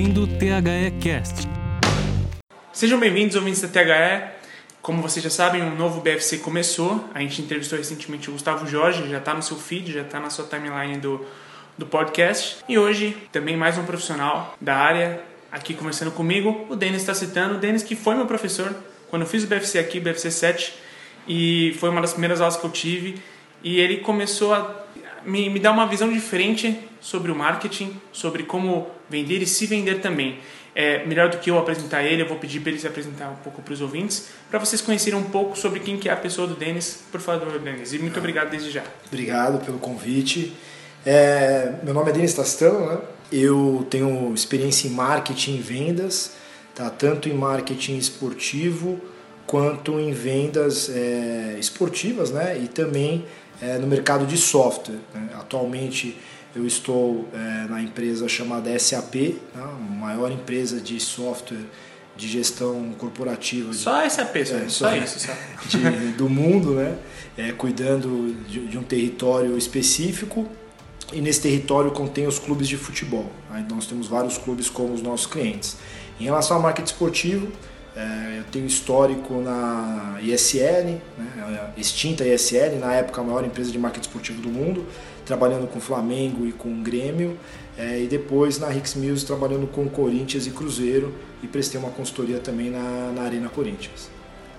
ouvindo o THE Cast. Sejam bem-vindos, ouvintes da THE. Como vocês já sabem, um novo BFC começou. A gente entrevistou recentemente o Gustavo Jorge, já está no seu feed, já está na sua timeline do, do podcast. E hoje, também mais um profissional da área, aqui conversando comigo, o Denis está citando. O Denis, que foi meu professor quando eu fiz o BFC aqui, BFC 7, e foi uma das primeiras aulas que eu tive. E ele começou a me, me dar uma visão diferente sobre o marketing, sobre como vender e se vender também. É, melhor do que eu apresentar ele, eu vou pedir para ele se apresentar um pouco para os ouvintes, para vocês conhecerem um pouco sobre quem que é a pessoa do Denis. Por favor, Denis. E muito obrigado desde já. Obrigado pelo convite. É, meu nome é Denis Tastano, né? Eu tenho experiência em marketing e vendas, tá? tanto em marketing esportivo quanto em vendas é, esportivas né? e também é, no mercado de software. Né? Atualmente eu estou é, na empresa chamada SAP, né? a maior empresa de software de gestão corporativa. Só SAP, só, É, só só- isso. Só. de- do mundo, né? É, cuidando de, de um território específico e nesse território contém os clubes de futebol. né? Então nós temos vários clubes como os nossos clientes. Em relação ao marketing esportivo, é, eu tenho histórico na ISL, né? a extinta ISL, na época a maior empresa de marketing esportivo do mundo, trabalhando com Flamengo e com Grêmio, é, e depois na Rix Mills trabalhando com Corinthians e Cruzeiro e prestei uma consultoria também na, na Arena Corinthians.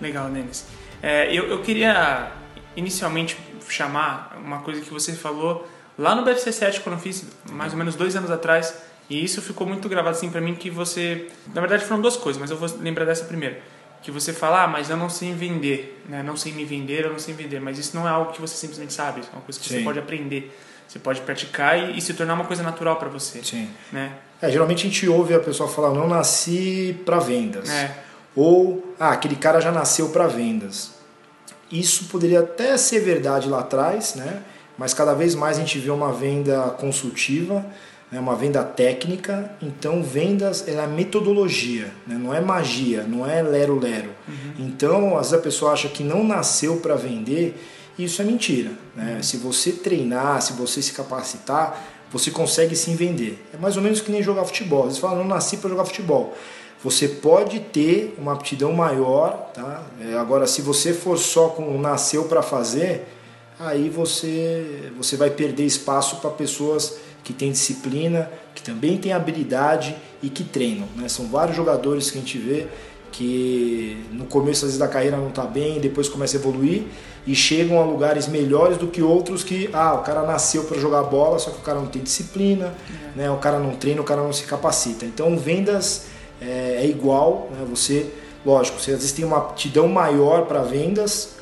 Legal, Denis. É, eu, eu queria inicialmente chamar uma coisa que você falou lá no BFC 7, quando eu fiz mais ou menos dois anos atrás, e isso ficou muito gravado assim pra mim, que você... Na verdade foram duas coisas, mas eu vou lembrar dessa primeiro. Que você fala, ah, mas eu não sei vender, né? Não sei me vender, eu não sei vender. Mas isso não é algo que você simplesmente sabe, é uma coisa que você Sim. pode aprender. Você pode praticar e, e se tornar uma coisa natural pra você, Sim. né? É, geralmente a gente ouve a pessoa falar, não nasci para vendas. É. Ou, ah, aquele cara já nasceu para vendas. Isso poderia até ser verdade lá atrás, né? mas cada vez mais a gente vê uma venda consultiva, né? uma venda técnica. Então, vendas é metodologia, né? não é magia, não é lero-lero. Então, às vezes a pessoa acha que não nasceu para vender, e isso é mentira. Né? Se você treinar, se você se capacitar, você consegue sim vender. É mais ou menos que nem jogar futebol. Às vezes fala, não nasci para jogar futebol. Você pode ter uma aptidão maior, tá? É, agora, se você for só com o nasceu para fazer, aí você, você vai perder espaço para pessoas que têm disciplina, que também têm habilidade e que treinam. Né? São vários jogadores que a gente vê que no começo às vezes da carreira não está bem, depois começa a evoluir e chegam a lugares melhores do que outros que, ah, o cara nasceu para jogar bola, só que o cara não tem disciplina, né? o cara não treina, o cara não se capacita. Então, vendas é, é igual, né? você, lógico, você às vezes tem uma aptidão maior para vendas,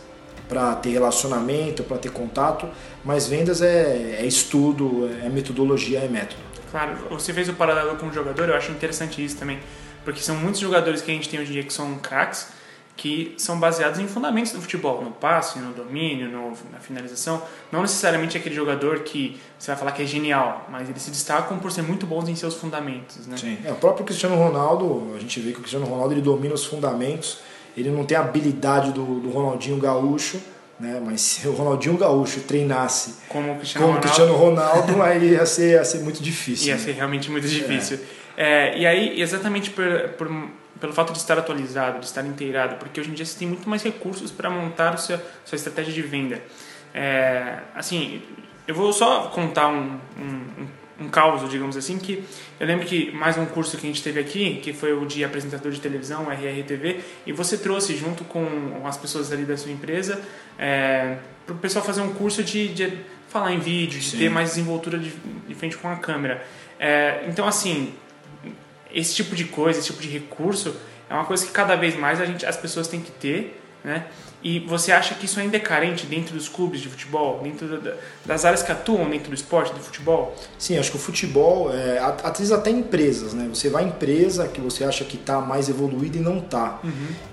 para ter relacionamento, para ter contato, mas vendas é, é estudo, é metodologia, é método. Claro, você fez o paralelo com o jogador, eu acho interessante isso também, porque são muitos jogadores que a gente tem hoje em dia que são craques, que são baseados em fundamentos do futebol, no passe, no domínio, no- na finalização. Não necessariamente aquele jogador que você vai falar que é genial, mas eles se destacam por ser muito bons em seus fundamentos, né? É, o próprio Cristiano Ronaldo, a gente vê que o Cristiano Ronaldo ele domina os fundamentos, ele não tem a habilidade do, do Ronaldinho Gaúcho, né? mas se o Ronaldinho Gaúcho treinasse Como o Cristiano como Ronaldo, Cristiano Ronaldo, aí ia ser, ia ser muito difícil. ia né? ser realmente muito difícil. É, e aí, exatamente por, por, pelo fato de estar atualizado, de estar inteirado, porque hoje em dia você tem muito mais recursos para montar sua, sua estratégia de venda. É, assim, eu vou só contar um, um, um, caos, digamos assim, que eu lembro que mais um curso que a gente teve aqui, que foi o de apresentador de televisão, RRTV, e você trouxe junto com as pessoas ali da sua empresa é, para o pessoal fazer um curso de, de falar em vídeo, de Sim. ter mais desenvoltura de, de frente com a câmera. É, então, assim, esse tipo de coisa, esse tipo de recurso é uma coisa que cada vez mais a gente, as pessoas têm que ter, né? E você acha que isso ainda é carente dentro dos clubes de futebol, dentro da- das áreas que atuam dentro do esporte, do futebol? Sim, acho que o futebol, é, às vezes até empresas, né? Você vai em empresa que você acha que está mais evoluída e não está.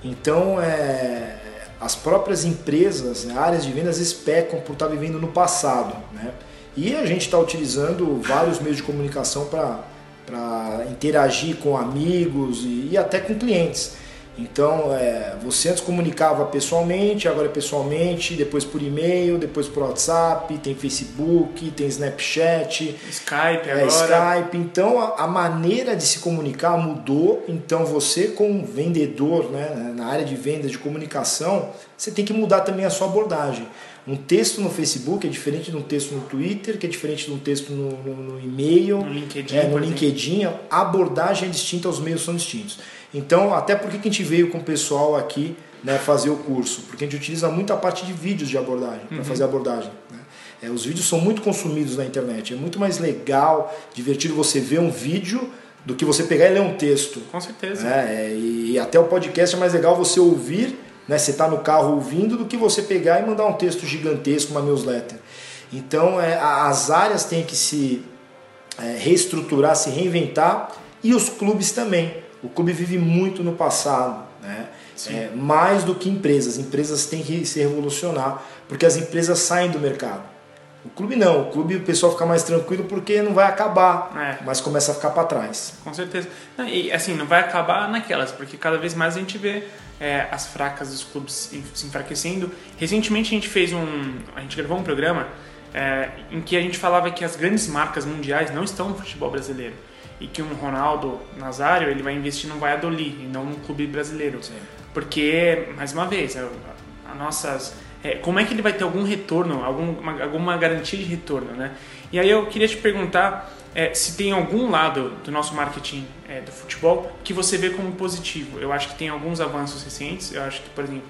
Então, é, as próprias empresas, né, áreas de vendas, especam por estar vivendo no passado, né? E a gente está utilizando vários meios de comunicação para interagir com amigos e, e até com clientes. Então, é, você antes comunicava pessoalmente, agora é pessoalmente, depois por e-mail, depois por WhatsApp, tem Facebook, tem Snapchat, Skype é, agora. Skype. Então, a, a maneira de se comunicar mudou. Então, você como vendedor, né, na área de vendas, de comunicação, você tem que mudar também a sua abordagem. Um texto no Facebook é diferente de um texto no Twitter, que é diferente de um texto no, no, no e-mail, No LinkedIn, é, no. LinkedIn. A abordagem é distinta, os meios são distintos. Então, até porque que a gente veio com o pessoal aqui né, fazer o curso? Porque a gente utiliza muita parte de vídeos de abordagem, Uhum. para fazer a abordagem. né? É, os vídeos são muito consumidos na internet. É muito mais legal, divertido você ver um vídeo do que você pegar e ler um texto. Com certeza. né? É, e até o podcast é mais legal você ouvir, né? Você está no carro ouvindo, do que você pegar e mandar um texto gigantesco, uma newsletter. Então é, as áreas têm que se é, reestruturar, se reinventar e os clubes também. O clube vive muito no passado, né? É, mais do que empresas. Empresas têm que se revolucionar porque as empresas saem do mercado. O clube não, o clube o pessoal fica mais tranquilo porque não vai acabar, É. mas começa a ficar para trás. Com certeza. E assim, não vai acabar naquelas, porque cada vez mais a gente vê é, as fracas dos clubes se enfraquecendo. Recentemente a gente fez um. A gente gravou um programa é, em que a gente falava que as grandes marcas mundiais não estão no futebol brasileiro. E que um Ronaldo Nazário ele vai investir no Valladolid e não num clube brasileiro. Porque, mais uma vez, a, a nossas. É, como é que ele vai ter algum retorno, alguma, alguma garantia de retorno, né? E aí eu queria te perguntar é, se tem algum lado do nosso marketing é, do futebol que você vê como positivo. Eu acho que tem alguns avanços recentes. Eu acho que, por exemplo,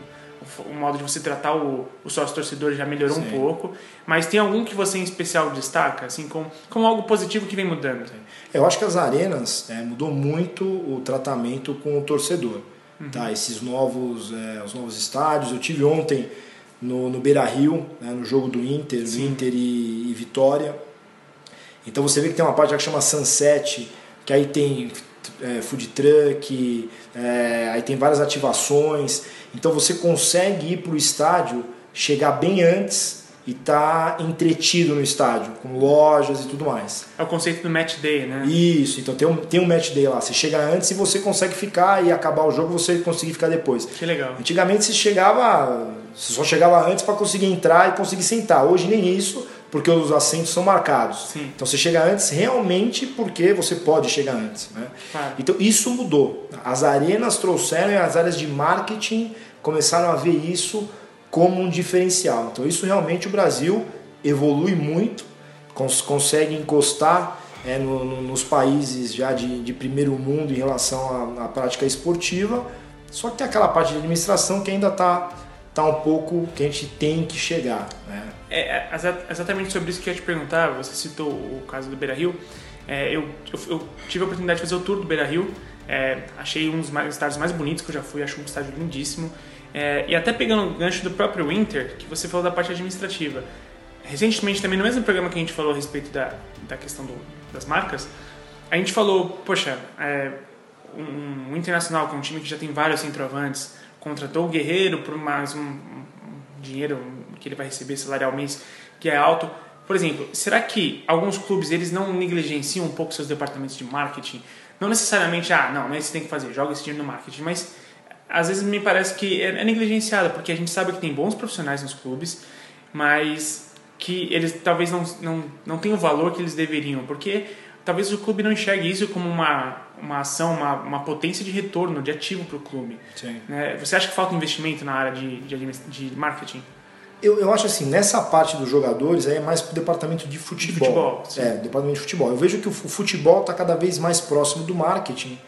o, modo de você tratar o, o sócio torcedor já melhorou um Sim. pouco. Mas tem algum que você em especial destaca, assim, como, como algo positivo que vem mudando? Eu acho que as arenas é, mudou muito o tratamento com o torcedor. Uhum. Tá? Esses novos, é, os novos estádios. Eu tive ontem no, no Beira Rio, né, no jogo do Inter, Sim. Inter e, e Vitória. Então você vê que tem uma parte que chama Sunset, que aí tem é, food truck, é, aí tem várias ativações. Então você consegue ir para o estádio, chegar bem antes e estar entretido no estádio, com lojas e tudo mais. É o conceito do match day, né? Isso, então tem um, tem um match day lá. Você chega antes e você consegue ficar e acabar o jogo você conseguir ficar depois. Que legal. Antigamente você chegava, você só chegava antes para conseguir entrar e conseguir sentar. Hoje nem isso, porque os assentos são marcados. Sim. Então você chega antes realmente porque você pode chegar antes. Né? Claro. Então isso mudou. As arenas trouxeram e as áreas de marketing começaram a ver isso como um diferencial. Então isso realmente o Brasil evolui muito, cons consegue encostar é, no- no- nos países já de, de primeiro mundo em relação à, à prática esportiva. Só que tem aquela parte de administração que ainda está tá um pouco que a gente tem que chegar. Né? É, é exa- exatamente sobre isso que eu ia te perguntar. Você citou o caso do Beira Rio. É, eu, eu, eu tive a oportunidade de fazer o tour do Beira Rio. É, achei um dos mais, estádios mais bonitos que eu já fui. Acho um estádio lindíssimo. É, e até pegando o gancho do próprio Inter, que você falou da parte administrativa. Recentemente, também no mesmo programa que a gente falou a respeito da, da questão do- das marcas, a gente falou, poxa, é, um, um Internacional, é um time que já tem vários centroavantes, contratou o Guerreiro por mais um, um dinheiro que ele vai receber salarial mês que é alto. Por exemplo, será que alguns clubes eles não negligenciam um pouco seus departamentos de marketing? Não necessariamente, ah, não, não é isso que você tem que fazer, joga esse dinheiro no marketing, mas às vezes me parece que é, é negligenciada, porque a gente sabe que tem bons profissionais nos clubes, mas que eles talvez não, não, não tenham o valor que eles deveriam, porque talvez o clube não enxergue isso como uma, uma ação, uma, uma potência de retorno, de ativo para o clube. Sim. né? Você acha que falta investimento na área de, de, de marketing? Eu, eu acho assim, nessa parte dos jogadores aí é mais pro departamento de futebol. futebol, sim. é, departamento de futebol. Eu vejo que o fu- futebol está cada vez mais próximo do marketing.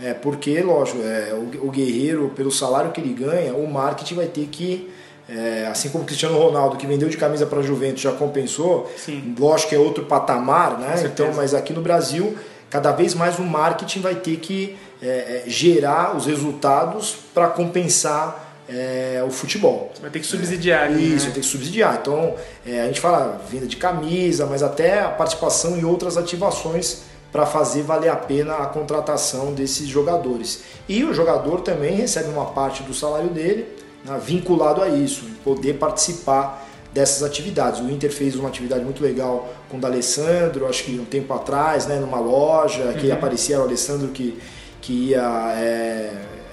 É, porque, lógico, é, o, o guerreiro, pelo salário que ele ganha, o marketing vai ter que. é, assim como o Cristiano Ronaldo, que vendeu de camisa para a Juventus, já compensou. Sim. Lógico que é outro patamar, né? Então, mas aqui no Brasil, cada vez mais o marketing vai ter que é, é, gerar os resultados para compensar é, o futebol. Vai ter que subsidiar. né? Isso, tem que subsidiar. Então, é, a gente fala venda de camisa, mas até a participação em outras ativações para fazer valer a pena a contratação desses jogadores. E o jogador também recebe uma parte do salário dele né, vinculado a isso, poder participar dessas atividades. O Inter fez uma atividade muito legal com o D'Alessandro, acho que um tempo atrás, né, numa loja, que aparecia era o Alessandro que, que ia é,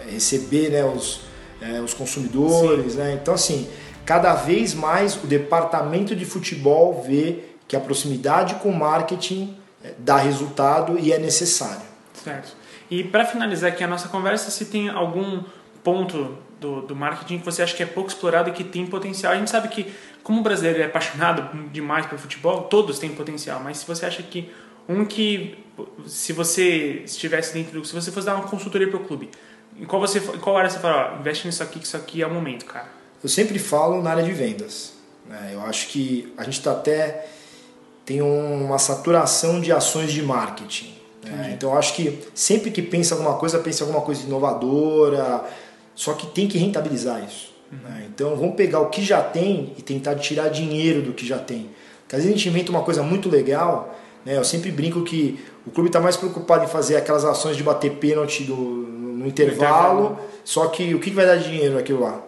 receber né, os, é, os consumidores. Né? Então, assim, cada vez mais o departamento de futebol vê que a proximidade com o marketing é, dá resultado e é necessário. Certo. E para finalizar aqui a nossa conversa, se tem algum ponto do, do marketing que você acha que é pouco explorado e que tem potencial? A gente sabe que, como o brasileiro é apaixonado demais por futebol, todos têm potencial, mas se você acha que um que, se você estivesse dentro do. Se você fosse dar uma consultoria para o clube, em qual, você, em qual área você fala, ó, investe nisso aqui, que isso aqui é o momento, cara? Eu sempre falo na área de vendas. Né? Eu acho que a gente está até. tem uma saturação de ações de marketing. Né? Então eu acho que sempre que pensa alguma coisa, pensa alguma coisa inovadora, só que tem que rentabilizar isso. Uhum. Né? Então vamos pegar o que já tem e tentar tirar dinheiro do que já tem. Porque às vezes a gente inventa uma coisa muito legal, né? eu sempre brinco que o clube está mais preocupado em fazer aquelas ações de bater pênalti do, no, intervalo, só que o que vai dar dinheiro naquilo lá?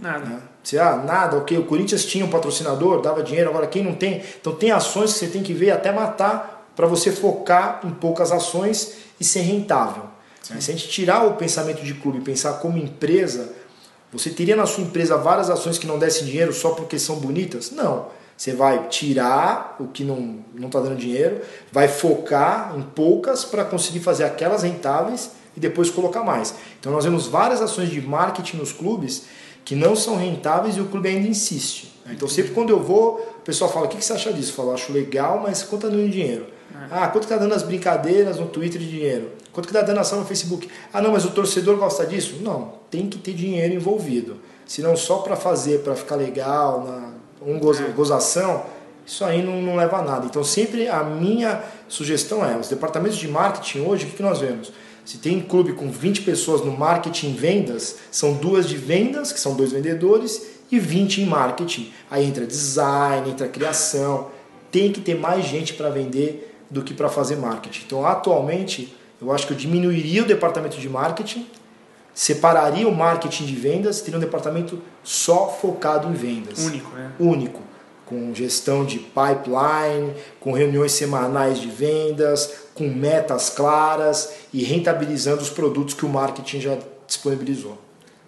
Nada. Né? Você, ah, nada, ok, o Corinthians tinha um patrocinador, dava dinheiro, agora quem não tem? Então tem ações que você tem que ver até matar para você focar em poucas ações e ser rentável. Sim. Se a gente tirar o pensamento de clube e pensar como empresa, você teria na sua empresa várias ações que não dessem dinheiro só porque são bonitas? Não. Você vai tirar o que não está dando dinheiro, vai focar em poucas para conseguir fazer aquelas rentáveis e depois colocar mais. Então nós vemos várias ações de marketing nos clubes que não são rentáveis e o clube ainda insiste. Então sempre quando eu vou, o pessoal fala, o que você acha disso? Eu falo, acho legal, mas quanto está dando dinheiro? Ah, quanto está dando as brincadeiras no Twitter de dinheiro? Quanto que está dando ação no Facebook? Ah, não, mas o torcedor gosta disso? Não, tem que ter dinheiro envolvido. Se não só para fazer, para ficar legal, na, um goza, é. gozação, isso aí não, não leva a nada. Então sempre a minha sugestão é, os departamentos de marketing hoje, o que, que nós vemos? Se tem clube com 20 pessoas no marketing e vendas, são duas de vendas, que são dois vendedores, e 20 em marketing. Aí entra design, entra criação. Tem que ter mais gente para vender do que para fazer marketing. Então, atualmente, eu acho que eu diminuiria o departamento de marketing, separaria o marketing de vendas, teria um departamento só focado em vendas. Único, né? Único. Com gestão de pipeline, com reuniões semanais de vendas, com metas claras e rentabilizando os produtos que o marketing já disponibilizou.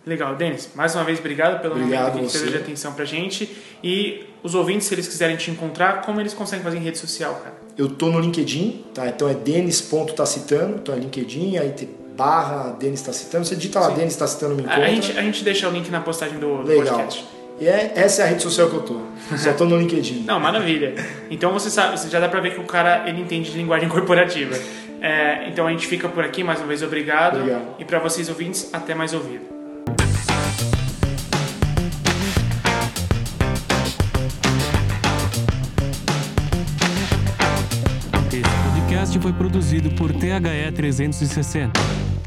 Legal, Denis. Mais uma vez, obrigado pelo obrigado momento que você de atenção pra gente. E os ouvintes, se eles quiserem te encontrar, como eles conseguem fazer em rede social, cara? Eu tô no LinkedIn, tá? Então é denis.tacitano, então é LinkedIn, aí tem barra Denis Tacitano. Você digita lá Sim. Denis Tacitano me encontra. A gente, a gente deixa o link na postagem do, do Legal. podcast. E é, essa é a rede social que eu tô. Só tô no LinkedIn. Não, maravilha. Então você sabe, você já dá pra ver que o cara ele entende de linguagem corporativa. É, então a gente fica por aqui, mais uma vez, obrigado. Obrigado. E para vocês ouvintes, até mais ouvido. Esse podcast foi produzido por THE 360.